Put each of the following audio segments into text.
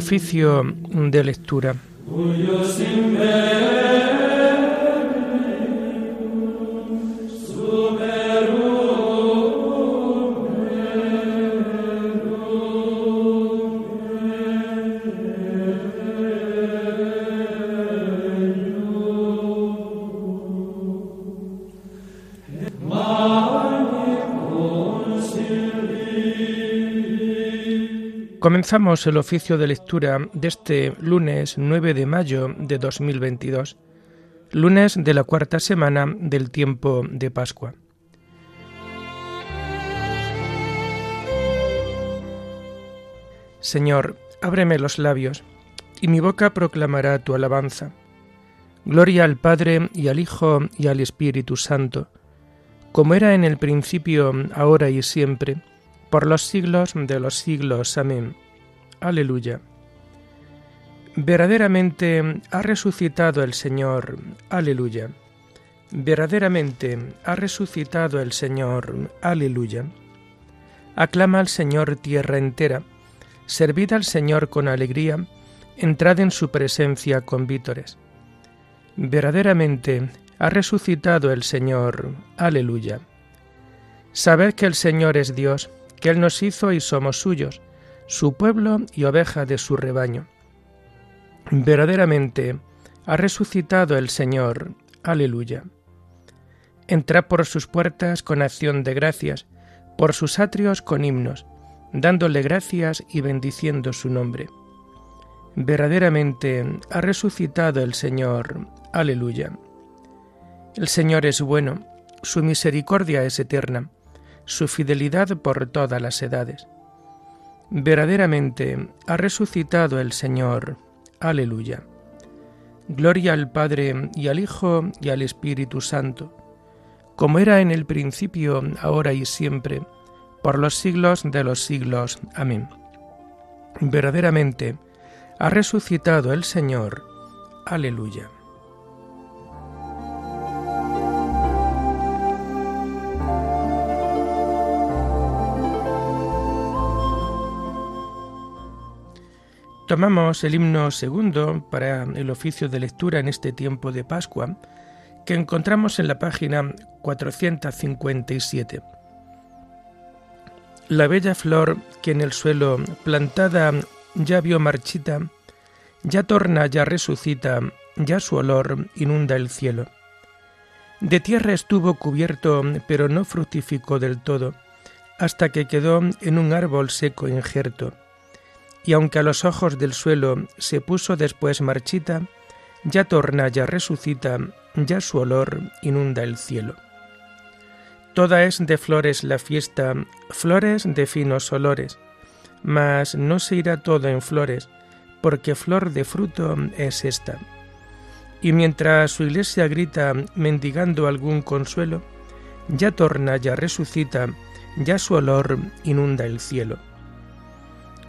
Oficio de lectura. Comenzamos el oficio de lectura de este lunes 9 de mayo de 2022, lunes de la cuarta semana del tiempo de Pascua. Señor, ábreme los labios, y mi boca proclamará tu alabanza. Gloria al Padre y al Hijo y al Espíritu Santo, como era en el principio, ahora y siempre, por los siglos de los siglos. Amén. Aleluya. Verdaderamente ha resucitado el Señor. Aleluya. Verdaderamente ha resucitado el Señor. Aleluya. Aclama al Señor tierra entera. Servid al Señor con alegría. Entrad en su presencia con vítores. Verdaderamente ha resucitado el Señor. Aleluya. Sabed que el Señor es Dios que Él nos hizo y somos suyos, su pueblo y oveja de su rebaño. Verdaderamente ha resucitado el Señor. Aleluya. Entrad por sus puertas con acción de gracias, por sus atrios con himnos, dándole gracias y bendiciendo su nombre. Verdaderamente ha resucitado el Señor. Aleluya. El Señor es bueno, su misericordia es eterna su fidelidad por todas las edades. Verdaderamente ha resucitado el Señor. Aleluya. Gloria al Padre y al Hijo y al Espíritu Santo, como era en el principio, ahora y siempre, por los siglos de los siglos. Amén. Verdaderamente ha resucitado el Señor. Aleluya. Tomamos el himno segundo para el oficio de lectura en este tiempo de Pascua, que encontramos en la página 457. La bella flor que en el suelo plantada ya vio marchita, ya torna, ya resucita, ya su olor inunda el cielo. De tierra estuvo cubierto, pero no fructificó del todo, hasta que quedó en un árbol seco injerto y aunque a los ojos del suelo se puso después marchita, ya torna, ya resucita, ya su olor inunda el cielo. Toda es de flores la fiesta, flores de finos olores, mas no se irá todo en flores, porque flor de fruto es esta. Y mientras su iglesia grita mendigando algún consuelo, ya torna, ya resucita, ya su olor inunda el cielo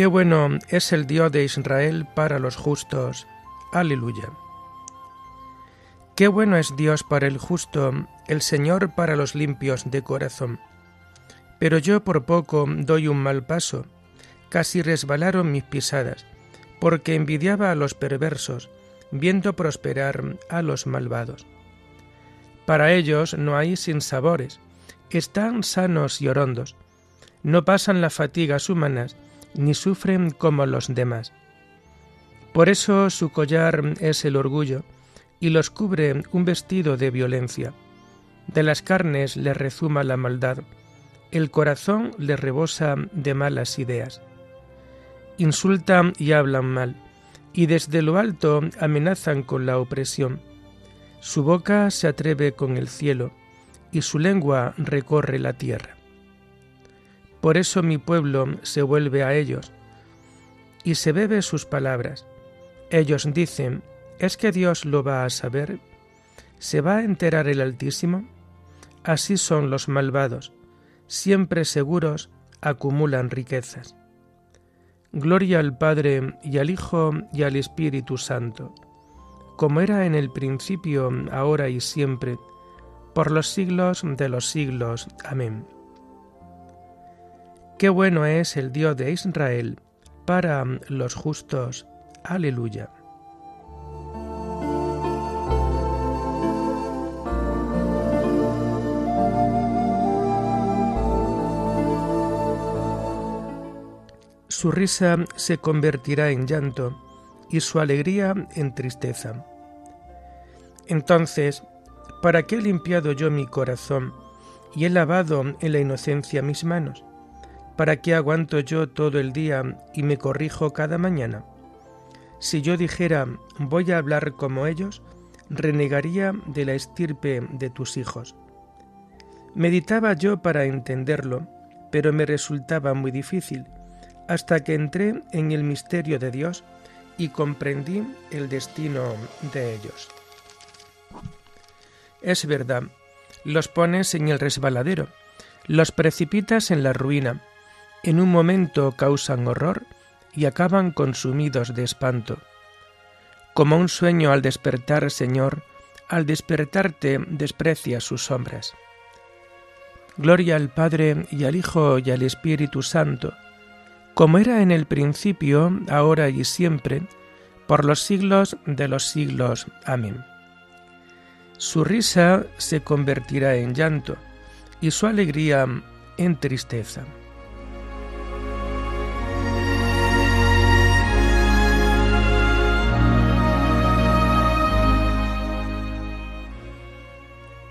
Qué bueno es el Dios de Israel para los justos. Aleluya. Qué bueno es Dios para el justo, el Señor para los limpios de corazón. Pero yo por poco doy un mal paso, casi resbalaron mis pisadas, porque envidiaba a los perversos, viendo prosperar a los malvados. Para ellos no hay sinsabores, están sanos y orondos, no pasan las fatigas humanas, ni sufren como los demás. Por eso su collar es el orgullo, y los cubre un vestido de violencia. De las carnes le rezuma la maldad, el corazón le rebosa de malas ideas. Insultan y hablan mal, y desde lo alto amenazan con la opresión. Su boca se atreve con el cielo, y su lengua recorre la tierra. Por eso mi pueblo se vuelve a ellos, y se bebe sus palabras. Ellos dicen, ¿es que Dios lo va a saber? ¿Se va a enterar el Altísimo? Así son los malvados, siempre seguros acumulan riquezas. Gloria al Padre y al Hijo y al Espíritu Santo, como era en el principio, ahora y siempre, por los siglos de los siglos. Amén. Qué bueno es el Dios de Israel para los justos. Aleluya. Su risa se convertirá en llanto y su alegría en tristeza. Entonces, ¿para qué he limpiado yo mi corazón y he lavado en la inocencia mis manos? ¿Para qué aguanto yo todo el día y me corrijo cada mañana? Si yo dijera voy a hablar como ellos, renegaría de la estirpe de tus hijos. Meditaba yo para entenderlo, pero me resultaba muy difícil, hasta que entré en el misterio de Dios y comprendí el destino de ellos. Es verdad, los pones en el resbaladero, los precipitas en la ruina, en un momento causan horror y acaban consumidos de espanto. Como un sueño al despertar, Señor, al despertarte desprecia sus sombras. Gloria al Padre y al Hijo y al Espíritu Santo, como era en el principio, ahora y siempre, por los siglos de los siglos. Amén. Su risa se convertirá en llanto y su alegría en tristeza.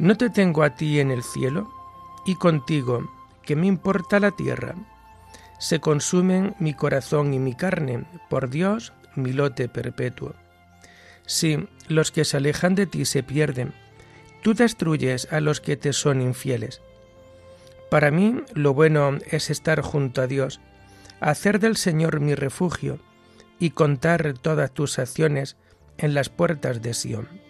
¿No te tengo a ti en el cielo? Y contigo, ¿qué me importa la tierra? Se consumen mi corazón y mi carne, por Dios, mi lote perpetuo. Si los que se alejan de ti se pierden, tú destruyes a los que te son infieles. Para mí lo bueno es estar junto a Dios, hacer del Señor mi refugio y contar todas tus acciones en las puertas de Sión.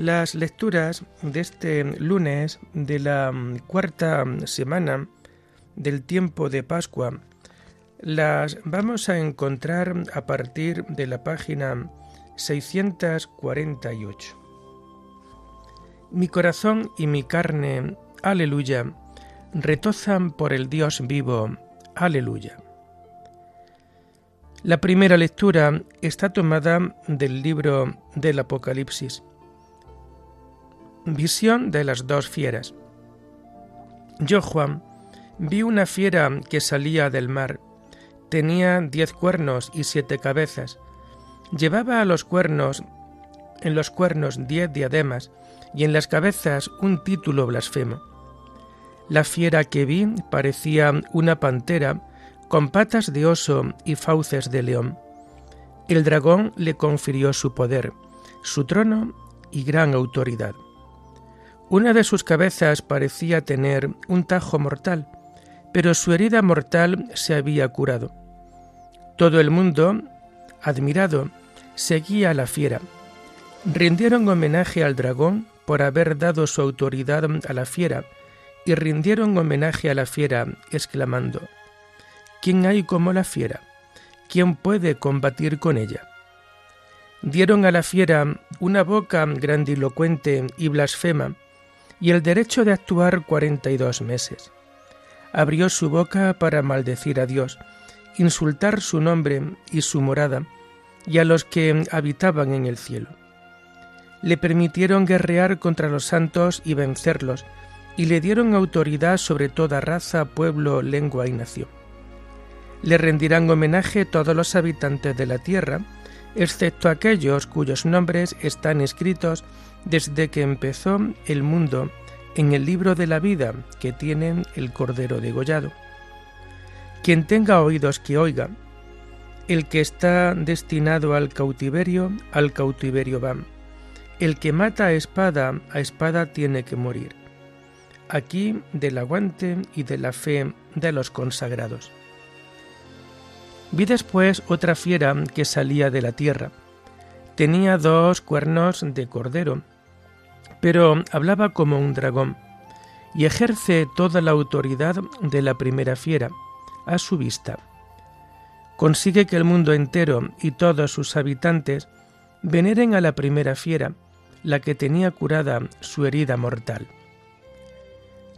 Las lecturas de este lunes de la mm, cuarta semana del tiempo de Pascua las vamos a encontrar a partir de la página 648. Mi corazón y mi carne, aleluya, retozan por el Dios vivo, aleluya. La primera lectura está tomada del libro del Apocalipsis. Visión de las dos fieras. Yo, Juan, vi una fiera que salía del mar. Tenía diez cuernos y siete cabezas. Llevaba a los cuernos, en los cuernos diez diademas y en las cabezas un título blasfemo. La fiera que vi parecía una pantera con patas de oso y fauces de león. El dragón le confirió su poder, su trono y gran autoridad. Una de sus cabezas parecía tener un tajo mortal, pero su herida mortal se había curado. Todo el mundo, admirado, seguía a la fiera. Rindieron homenaje al dragón por haber dado su autoridad a la fiera y rindieron homenaje a la fiera, exclamando, ¿Quién hay como la fiera? ¿Quién puede combatir con ella? Dieron a la fiera una boca grandilocuente y blasfema, y el derecho de actuar cuarenta y dos meses. Abrió su boca para maldecir a Dios, insultar su nombre y su morada, y a los que habitaban en el cielo. Le permitieron guerrear contra los santos y vencerlos, y le dieron autoridad sobre toda raza, pueblo, lengua y nación. Le rendirán homenaje todos los habitantes de la tierra, excepto aquellos cuyos nombres están escritos desde que empezó el mundo en el libro de la vida que tienen el Cordero degollado. Quien tenga oídos que oiga, el que está destinado al cautiverio, al cautiverio va. El que mata a espada, a espada tiene que morir. Aquí del aguante y de la fe de los consagrados. Vi después otra fiera que salía de la tierra. Tenía dos cuernos de cordero, pero hablaba como un dragón, y ejerce toda la autoridad de la primera fiera, a su vista. Consigue que el mundo entero y todos sus habitantes veneren a la primera fiera, la que tenía curada su herida mortal.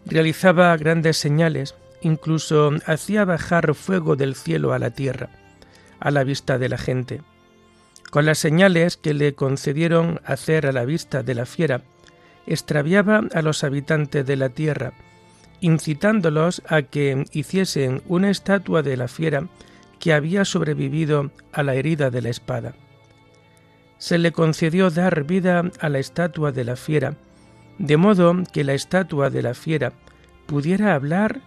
Realizaba grandes señales, incluso hacía bajar fuego del cielo a la tierra, a la vista de la gente. Con las señales que le concedieron hacer a la vista de la fiera, extraviaba a los habitantes de la tierra, incitándolos a que hiciesen una estatua de la fiera que había sobrevivido a la herida de la espada. Se le concedió dar vida a la estatua de la fiera, de modo que la estatua de la fiera pudiera hablar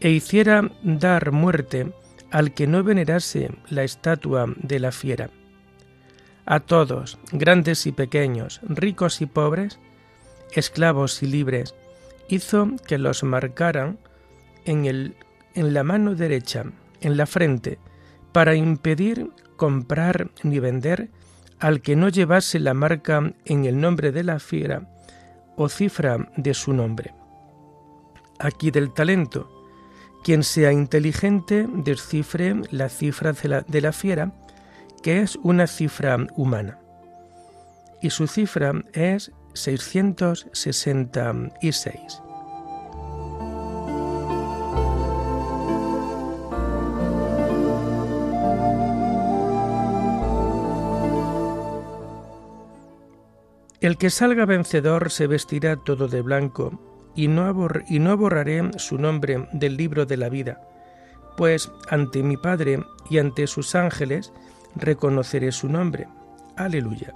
e hiciera dar muerte al que no venerase la estatua de la fiera. A todos, grandes y pequeños, ricos y pobres, esclavos y libres, hizo que los marcaran en, el, en la mano derecha, en la frente, para impedir comprar ni vender al que no llevase la marca en el nombre de la fiera o cifra de su nombre. Aquí del talento. Quien sea inteligente descifre la cifra de la, de la fiera, que es una cifra humana. Y su cifra es 666. El que salga vencedor se vestirá todo de blanco, y no, y no borraré su nombre del libro de la vida, pues ante mi Padre y ante sus ángeles reconoceré su nombre. Aleluya.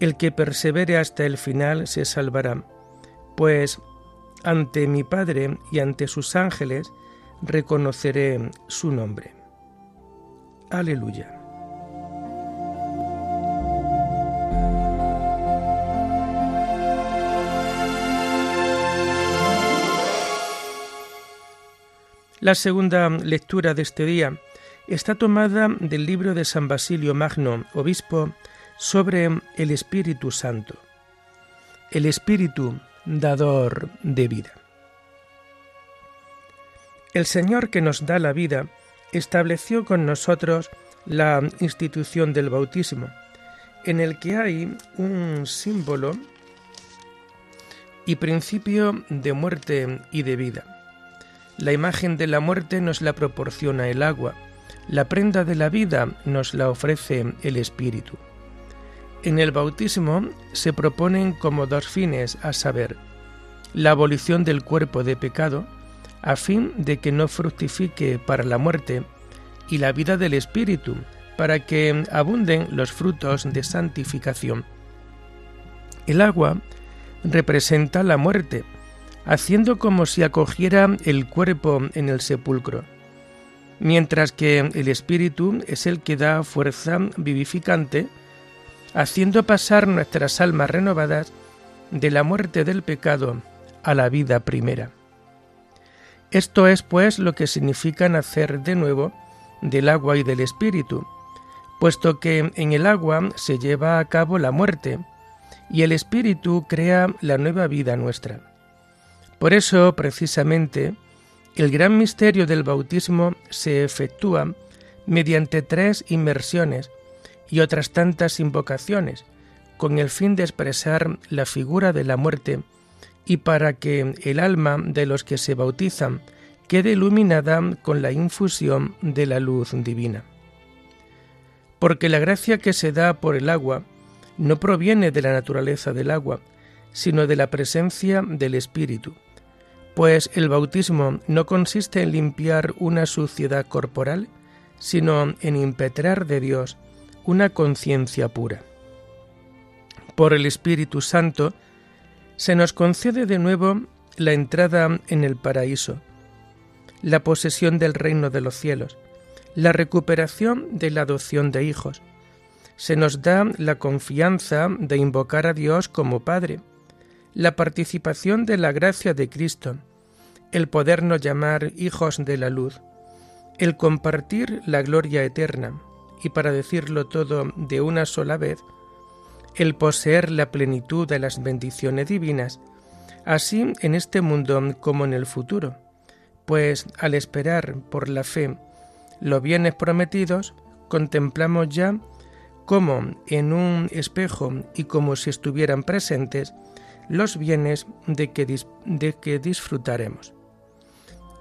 El que persevere hasta el final se salvará, pues ante mi Padre y ante sus ángeles reconoceré su nombre. Aleluya. La segunda lectura de este día está tomada del libro de San Basilio Magno, obispo sobre el Espíritu Santo, el Espíritu dador de vida. El Señor que nos da la vida estableció con nosotros la institución del bautismo, en el que hay un símbolo y principio de muerte y de vida. La imagen de la muerte nos la proporciona el agua, la prenda de la vida nos la ofrece el Espíritu. En el bautismo se proponen como dos fines, a saber, la abolición del cuerpo de pecado, a fin de que no fructifique para la muerte, y la vida del Espíritu, para que abunden los frutos de santificación. El agua representa la muerte, haciendo como si acogiera el cuerpo en el sepulcro, mientras que el Espíritu es el que da fuerza vivificante, haciendo pasar nuestras almas renovadas de la muerte del pecado a la vida primera. Esto es pues lo que significa nacer de nuevo del agua y del espíritu, puesto que en el agua se lleva a cabo la muerte y el espíritu crea la nueva vida nuestra. Por eso, precisamente, el gran misterio del bautismo se efectúa mediante tres inmersiones y otras tantas invocaciones, con el fin de expresar la figura de la muerte y para que el alma de los que se bautizan quede iluminada con la infusión de la luz divina. Porque la gracia que se da por el agua no proviene de la naturaleza del agua, sino de la presencia del Espíritu, pues el bautismo no consiste en limpiar una suciedad corporal, sino en impetrar de Dios una conciencia pura. Por el Espíritu Santo se nos concede de nuevo la entrada en el paraíso, la posesión del reino de los cielos, la recuperación de la adopción de hijos. Se nos da la confianza de invocar a Dios como Padre, la participación de la gracia de Cristo, el podernos llamar hijos de la luz, el compartir la gloria eterna, y para decirlo todo de una sola vez, el poseer la plenitud de las bendiciones divinas, así en este mundo como en el futuro, pues al esperar por la fe los bienes prometidos, contemplamos ya como en un espejo y como si estuvieran presentes los bienes de que, de que disfrutaremos.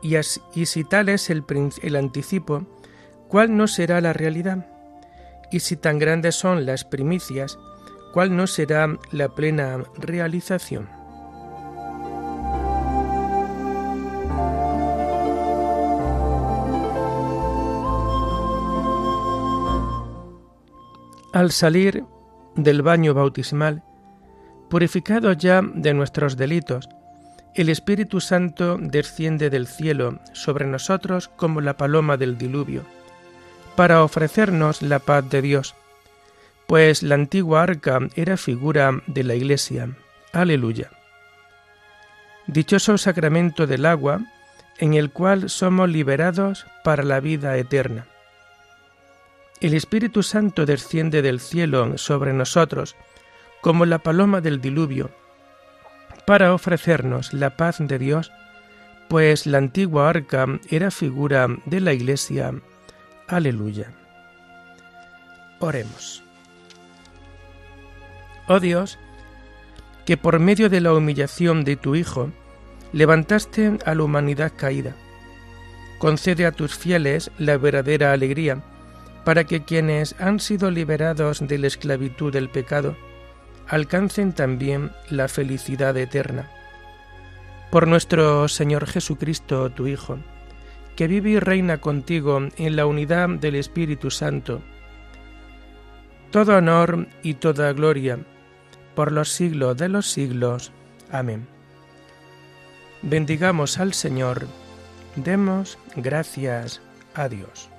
Y, si tal es el, el anticipo, ¿cuál no será la realidad? Y si tan grandes son las primicias, ¿cuál no será la plena realización? Al salir del baño bautismal, purificados ya de nuestros delitos, el Espíritu Santo desciende del cielo sobre nosotros como la paloma del diluvio, para ofrecernos la paz de Dios, pues la antigua arca era figura de la Iglesia. Aleluya. Dichoso sacramento del agua, en el cual somos liberados para la vida eterna. El Espíritu Santo desciende del cielo sobre nosotros como la paloma del diluvio, para ofrecernos la paz de Dios, pues la antigua arca era figura de la Iglesia. Aleluya. Oremos. Oh Dios, que por medio de la humillación de tu Hijo levantaste a la humanidad caída, concede a tus fieles la verdadera alegría, para que quienes han sido liberados de la esclavitud del pecado alcancen también la felicidad eterna. Por nuestro Señor Jesucristo, tu Hijo, que vive y reina contigo en la unidad del Espíritu Santo, todo honor y toda gloria por los siglos de los siglos. Amén. Bendigamos al Señor, demos gracias a Dios.